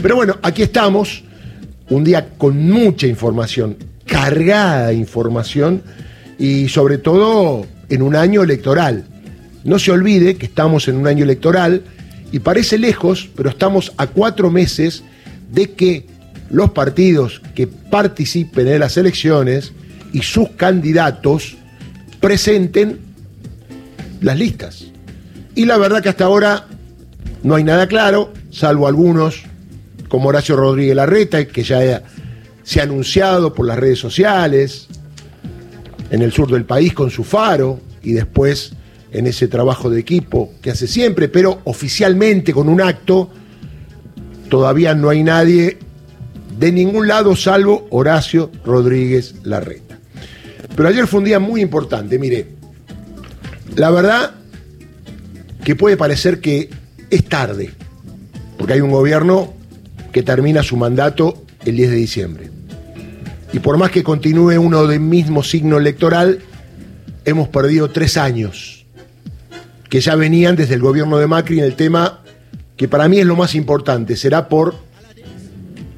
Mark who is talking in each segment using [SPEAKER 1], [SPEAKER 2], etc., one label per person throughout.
[SPEAKER 1] Pero bueno, aquí estamos, un día con mucha información, cargada de información y sobre todo en un año electoral. No se olvide que estamos en un año electoral y parece lejos, pero estamos a cuatro meses de que los partidos que participen en las elecciones y sus candidatos presenten las listas. Y la verdad que hasta ahora no hay nada claro, salvo algunos como Horacio Rodríguez Larreta, que ya se ha anunciado por las redes sociales, en el sur del país con su faro y después en ese trabajo de equipo que hace siempre, pero oficialmente con un acto, todavía no hay nadie de ningún lado salvo Horacio Rodríguez Larreta. Pero ayer fue un día muy importante, mire, la verdad que puede parecer que es tarde, porque hay un gobierno que termina su mandato el 10 de diciembre. Y por más que continúe uno del mismo signo electoral, hemos perdido tres años, que ya venían desde el gobierno de Macri en el tema que para mí es lo más importante, será por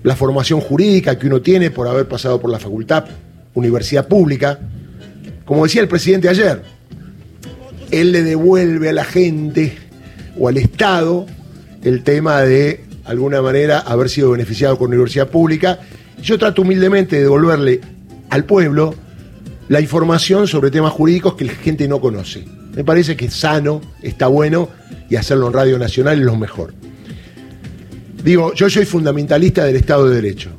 [SPEAKER 1] la formación jurídica que uno tiene, por haber pasado por la facultad, universidad pública. Como decía el presidente ayer, él le devuelve a la gente o al Estado el tema de alguna manera haber sido beneficiado con universidad pública. Yo trato humildemente de devolverle al pueblo la información sobre temas jurídicos que la gente no conoce. Me parece que es sano, está bueno y hacerlo en Radio Nacional es lo mejor. Digo, yo soy fundamentalista del Estado de Derecho.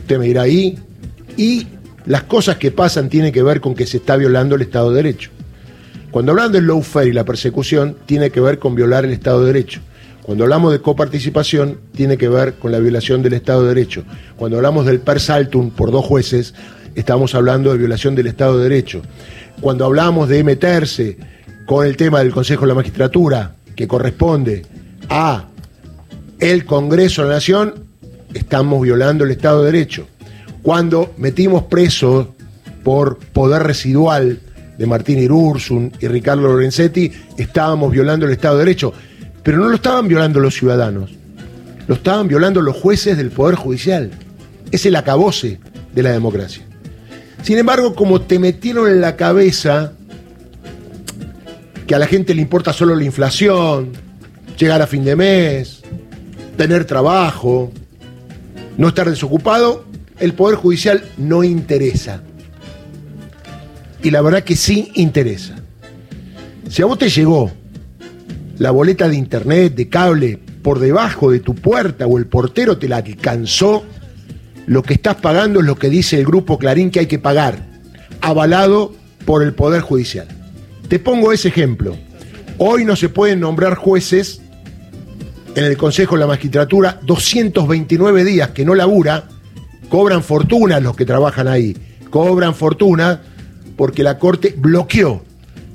[SPEAKER 1] Usted me dirá ahí. Y las cosas que pasan tienen que ver con que se está violando el Estado de Derecho. Cuando hablamos del lawfare y la persecución, tiene que ver con violar el Estado de Derecho. Cuando hablamos de coparticipación, tiene que ver con la violación del Estado de Derecho. Cuando hablamos del per saltum por dos jueces, estamos hablando de violación del Estado de Derecho. Cuando hablamos de meterse con el tema del Consejo de la Magistratura, que corresponde a el Congreso de la Nación, estamos violando el Estado de Derecho. Cuando metimos preso por poder residual de Martín Irursun y Ricardo Lorenzetti, estábamos violando el Estado de Derecho. Pero no lo estaban violando los ciudadanos, lo estaban violando los jueces del Poder Judicial. Es el acabose de la democracia. Sin embargo, como te metieron en la cabeza que a la gente le importa solo la inflación, llegar a fin de mes, tener trabajo, no estar desocupado, el Poder Judicial no interesa. Y la verdad que sí interesa. Si a vos te llegó la boleta de internet, de cable, por debajo de tu puerta o el portero te la alcanzó, lo que estás pagando es lo que dice el grupo Clarín que hay que pagar, avalado por el Poder Judicial. Te pongo ese ejemplo. Hoy no se pueden nombrar jueces en el Consejo de la Magistratura 229 días que no labura, cobran fortuna los que trabajan ahí, cobran fortuna porque la Corte bloqueó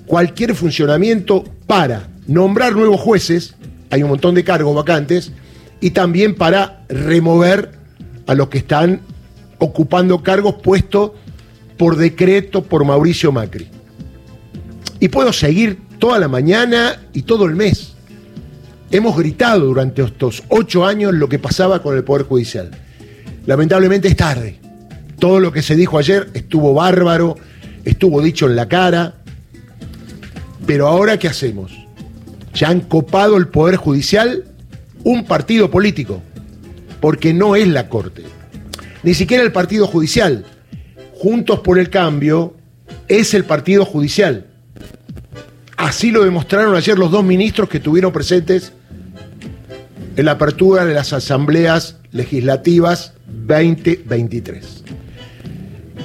[SPEAKER 1] cualquier funcionamiento para nombrar nuevos jueces, hay un montón de cargos vacantes, y también para remover a los que están ocupando cargos puestos por decreto por Mauricio Macri. Y puedo seguir toda la mañana y todo el mes. Hemos gritado durante estos ocho años lo que pasaba con el Poder Judicial. Lamentablemente es tarde. Todo lo que se dijo ayer estuvo bárbaro, estuvo dicho en la cara. Pero ahora, ¿qué hacemos? Ya han copado el Poder Judicial un partido político, porque no es la Corte, ni siquiera el Partido Judicial. Juntos por el Cambio es el Partido Judicial. Así lo demostraron ayer los dos ministros que estuvieron presentes en la apertura de las asambleas legislativas 2023.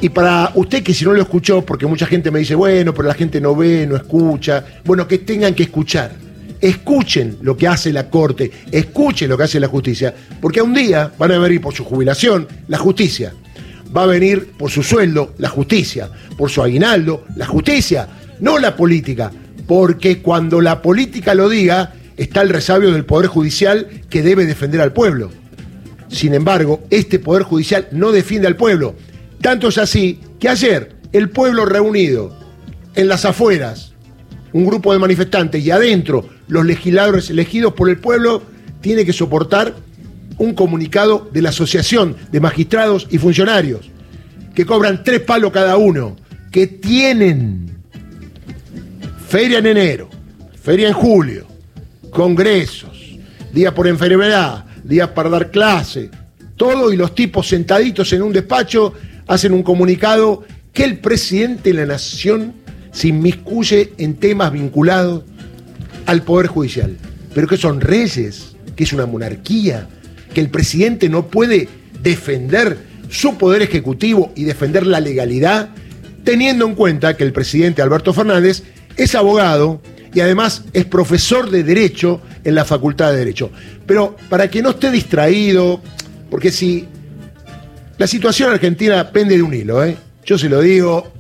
[SPEAKER 1] Y para usted que si no lo escuchó, porque mucha gente me dice, bueno, pero la gente no ve, no escucha, bueno, que tengan que escuchar escuchen lo que hace la Corte, escuchen lo que hace la justicia, porque un día van a venir por su jubilación la justicia, va a venir por su sueldo la justicia, por su aguinaldo la justicia, no la política, porque cuando la política lo diga, está el resabio del Poder Judicial que debe defender al pueblo. Sin embargo, este Poder Judicial no defiende al pueblo. Tanto es así que ayer el pueblo reunido en las afueras, un grupo de manifestantes y adentro los legisladores elegidos por el pueblo tiene que soportar un comunicado de la Asociación de Magistrados y Funcionarios, que cobran tres palos cada uno, que tienen feria en enero, feria en julio, congresos, días por enfermedad, días para dar clase, todo y los tipos sentaditos en un despacho hacen un comunicado que el presidente de la nación se inmiscuye en temas vinculados al Poder Judicial. Pero que son reyes, que es una monarquía, que el presidente no puede defender su poder ejecutivo y defender la legalidad, teniendo en cuenta que el presidente Alberto Fernández es abogado y además es profesor de Derecho en la Facultad de Derecho. Pero para que no esté distraído, porque si la situación argentina pende de un hilo, ¿eh? yo se lo digo,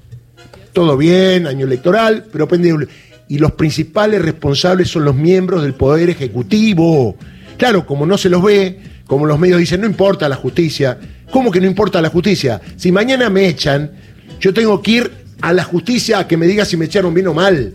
[SPEAKER 1] todo bien, año electoral, pero pende de un hilo. Y los principales responsables son los miembros del Poder Ejecutivo. Claro, como no se los ve, como los medios dicen, no importa la justicia. ¿Cómo que no importa la justicia? Si mañana me echan, yo tengo que ir a la justicia a que me diga si me echaron bien o mal.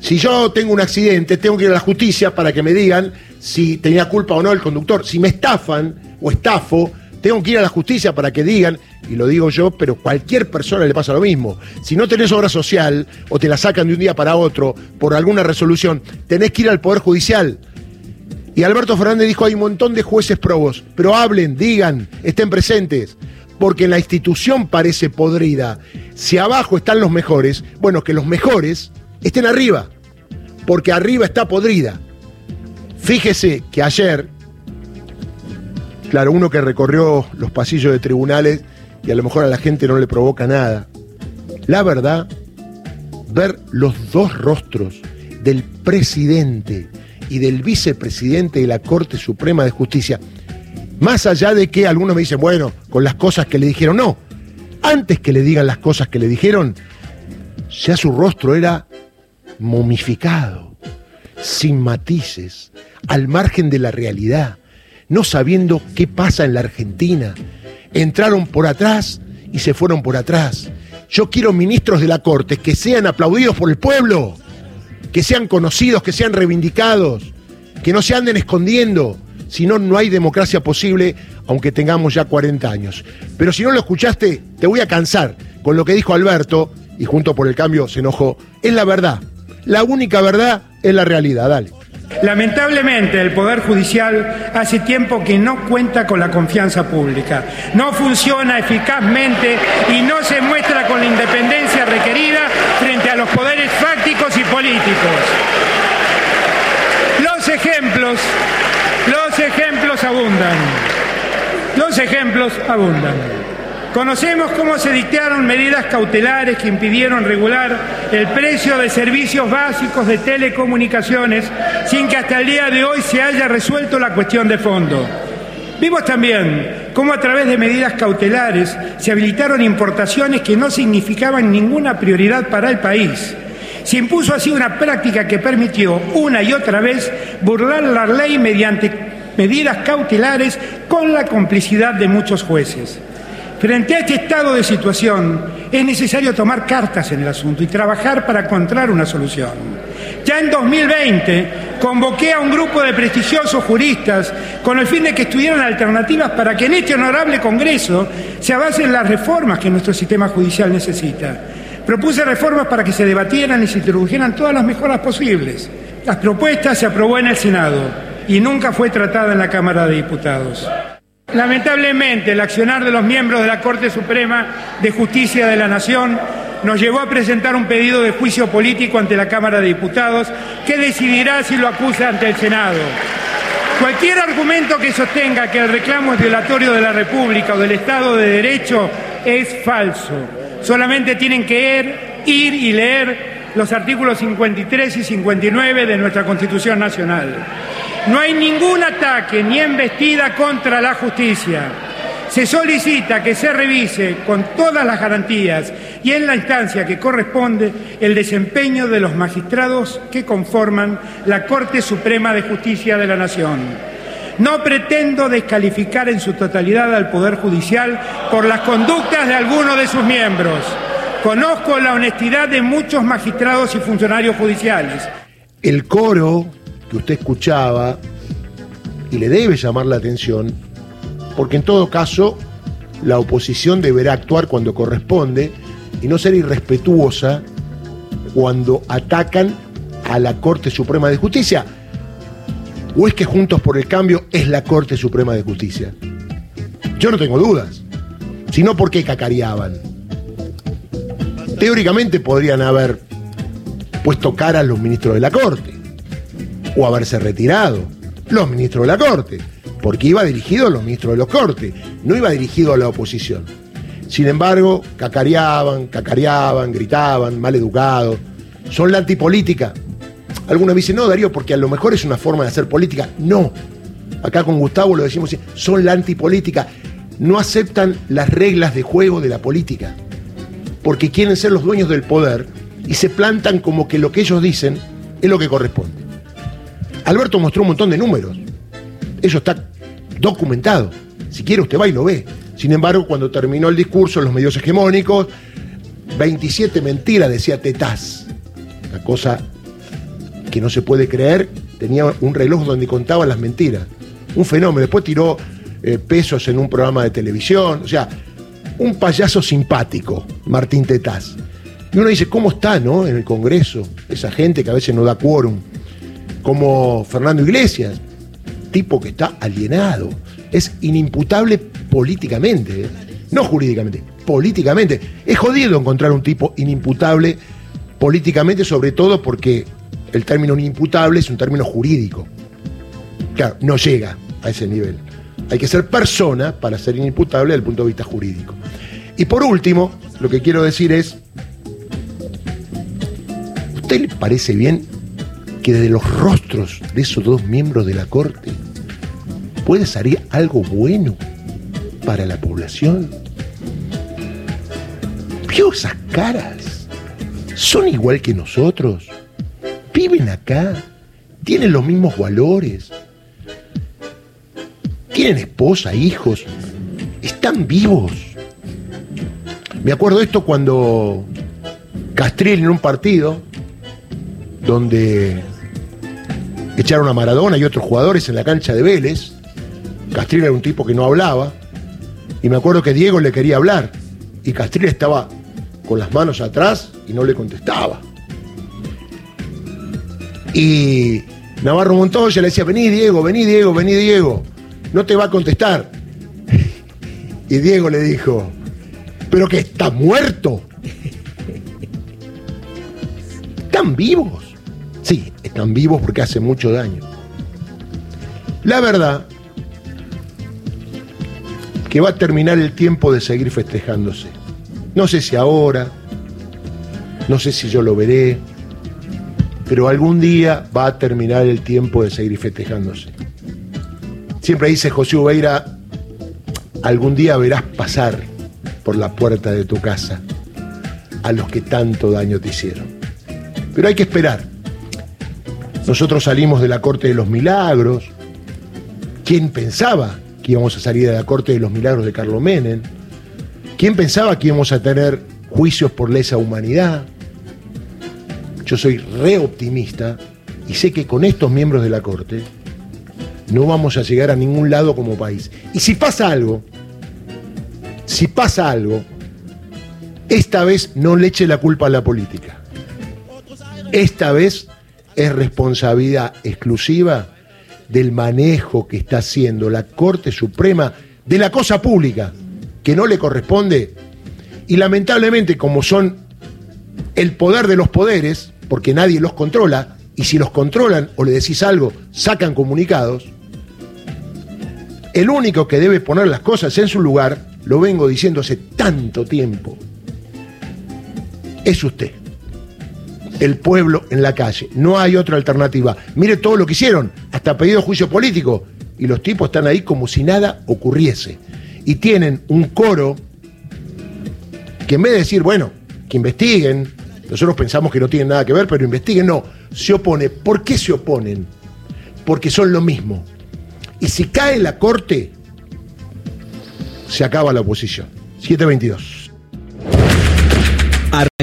[SPEAKER 1] Si yo tengo un accidente, tengo que ir a la justicia para que me digan si tenía culpa o no el conductor. Si me estafan o estafo, tengo que ir a la justicia para que digan, y lo digo yo, pero cualquier persona le pasa lo mismo. Si no tenés obra social o te la sacan de un día para otro por alguna resolución, tenés que ir al Poder Judicial. Y Alberto Fernández dijo, hay un montón de jueces probos, pero hablen, digan, estén presentes porque la institución parece podrida. Si abajo están los mejores, bueno, que los mejores estén arriba, porque arriba está podrida. Fíjese que ayer, claro, uno que recorrió los pasillos de tribunales y a lo mejor a la gente no le provoca nada, la verdad, ver los dos rostros del presidente y del vicepresidente de la Corte Suprema de Justicia, más allá de que algunos me dicen, bueno, con las cosas que le dijeron, no. Antes que le digan las cosas que le dijeron, ya su rostro era momificado, sin matices, al margen de la realidad, no sabiendo qué pasa en la Argentina. Entraron por atrás y se fueron por atrás. Yo quiero ministros de la Corte que sean aplaudidos por el pueblo, que sean conocidos, que sean reivindicados, que no se anden escondiendo si no, no hay democracia posible, aunque tengamos ya 40 años. Pero si no lo escuchaste, te voy a cansar con lo que dijo Alberto, y junto por el cambio se enojó. Es la verdad. La única verdad es la realidad. Dale.
[SPEAKER 2] Lamentablemente el Poder Judicial hace tiempo que no cuenta con la confianza pública, no funciona eficazmente y no se muestra con la independencia requerida frente a los poderes fácticos y políticos. Los ejemplos los ejemplos abundan. Los ejemplos abundan. Conocemos cómo se dictaron medidas cautelares que impidieron regular el precio de servicios básicos de telecomunicaciones sin que hasta el día de hoy se haya resuelto la cuestión de fondo. Vimos también cómo a través de medidas cautelares se habilitaron importaciones que no significaban ninguna prioridad para el país se impuso así una práctica que permitió una y otra vez burlar la ley mediante medidas cautelares con la complicidad de muchos jueces. Frente a este estado de situación, es necesario tomar cartas en el asunto y trabajar para encontrar una solución. Ya en 2020 convoqué a un grupo de prestigiosos juristas con el fin de que estudiaran alternativas para que en este honorable Congreso se avancen las reformas que nuestro sistema judicial necesita. Propuse reformas para que se debatieran y se introdujeran todas las mejoras posibles. Las propuestas se aprobó en el Senado y nunca fue tratada en la Cámara de Diputados. Lamentablemente, el accionar de los miembros de la Corte Suprema de Justicia de la Nación nos llevó a presentar un pedido de juicio político ante la Cámara de Diputados que decidirá si lo acusa ante el Senado. Cualquier argumento que sostenga que el reclamo es violatorio de la República o del Estado de Derecho es falso. Solamente tienen que ir, y leer los artículos 53 y 59 de nuestra Constitución Nacional. No hay ningún ataque ni embestida contra la justicia. Se solicita que se revise con todas las garantías y en la instancia que corresponde el desempeño de los magistrados que conforman la Corte Suprema de Justicia de la Nación. No pretendo descalificar en su totalidad al Poder Judicial por las conductas de algunos de sus miembros. Conozco la honestidad de muchos magistrados y funcionarios judiciales.
[SPEAKER 1] El coro que usted escuchaba y le debe llamar la atención, porque en todo caso la oposición deberá actuar cuando corresponde y no ser irrespetuosa cuando atacan a la Corte Suprema de Justicia. ¿O es que Juntos por el Cambio es la Corte Suprema de Justicia? Yo no tengo dudas. Sino porque cacareaban. Teóricamente podrían haber puesto cara a los ministros de la Corte. O haberse retirado los ministros de la Corte. Porque iba dirigido a los ministros de la Corte. No iba dirigido a la oposición. Sin embargo, cacareaban, cacareaban, gritaban, mal educados. Son la antipolítica. Algunos dicen, no, Darío, porque a lo mejor es una forma de hacer política. No. Acá con Gustavo lo decimos, son la antipolítica. No aceptan las reglas de juego de la política. Porque quieren ser los dueños del poder y se plantan como que lo que ellos dicen es lo que corresponde. Alberto mostró un montón de números. Eso está documentado. Si quiere usted va y lo ve. Sin embargo, cuando terminó el discurso los medios hegemónicos, 27 mentiras decía Tetaz. Una cosa que no se puede creer, tenía un reloj donde contaba las mentiras. Un fenómeno. Después tiró eh, pesos en un programa de televisión. O sea, un payaso simpático, Martín Tetaz. Y uno dice, ¿cómo está, no? En el Congreso, esa gente que a veces no da quórum. Como Fernando Iglesias, tipo que está alienado. Es inimputable políticamente, ¿eh? no jurídicamente, políticamente. Es jodido encontrar un tipo inimputable políticamente, sobre todo porque el término inimputable es un término jurídico. Claro, no llega a ese nivel. Hay que ser persona para ser inimputable desde el punto de vista jurídico. Y por último, lo que quiero decir es, ¿usted le parece bien que desde los rostros de esos dos miembros de la Corte puede salir algo bueno para la población? ¿Vio esas caras? Son igual que nosotros viven acá, tienen los mismos valores, tienen esposa, hijos, están vivos. Me acuerdo esto cuando Castril en un partido donde echaron a Maradona y otros jugadores en la cancha de Vélez, Castril era un tipo que no hablaba, y me acuerdo que Diego le quería hablar, y Castril estaba con las manos atrás y no le contestaba. Y Navarro Montoya le decía, vení Diego, vení Diego, vení Diego. No te va a contestar. Y Diego le dijo, pero que está muerto. Están vivos. Sí, están vivos porque hace mucho daño. La verdad que va a terminar el tiempo de seguir festejándose. No sé si ahora, no sé si yo lo veré, pero algún día va a terminar el tiempo de seguir festejándose. Siempre dice José Ubeira, algún día verás pasar por la puerta de tu casa a los que tanto daño te hicieron. Pero hay que esperar. Nosotros salimos de la Corte de los Milagros. ¿Quién pensaba que íbamos a salir de la Corte de los Milagros de Carlos Menem? ¿Quién pensaba que íbamos a tener juicios por lesa humanidad? Yo soy re optimista y sé que con estos miembros de la Corte no vamos a llegar a ningún lado como país. Y si pasa algo, si pasa algo, esta vez no le eche la culpa a la política. Esta vez es responsabilidad exclusiva del manejo que está haciendo la Corte Suprema de la cosa pública, que no le corresponde. Y lamentablemente, como son el poder de los poderes, porque nadie los controla, y si los controlan o le decís algo, sacan comunicados, el único que debe poner las cosas en su lugar, lo vengo diciendo hace tanto tiempo, es usted. El pueblo en la calle. No hay otra alternativa. Mire todo lo que hicieron, hasta pedido juicio político. Y los tipos están ahí como si nada ocurriese. Y tienen un coro que en vez de decir, bueno, que investiguen, nosotros pensamos que no tienen nada que ver, pero investiguen, no, se opone. ¿Por qué se oponen? Porque son lo mismo. Y si cae la corte, se acaba la oposición. 722.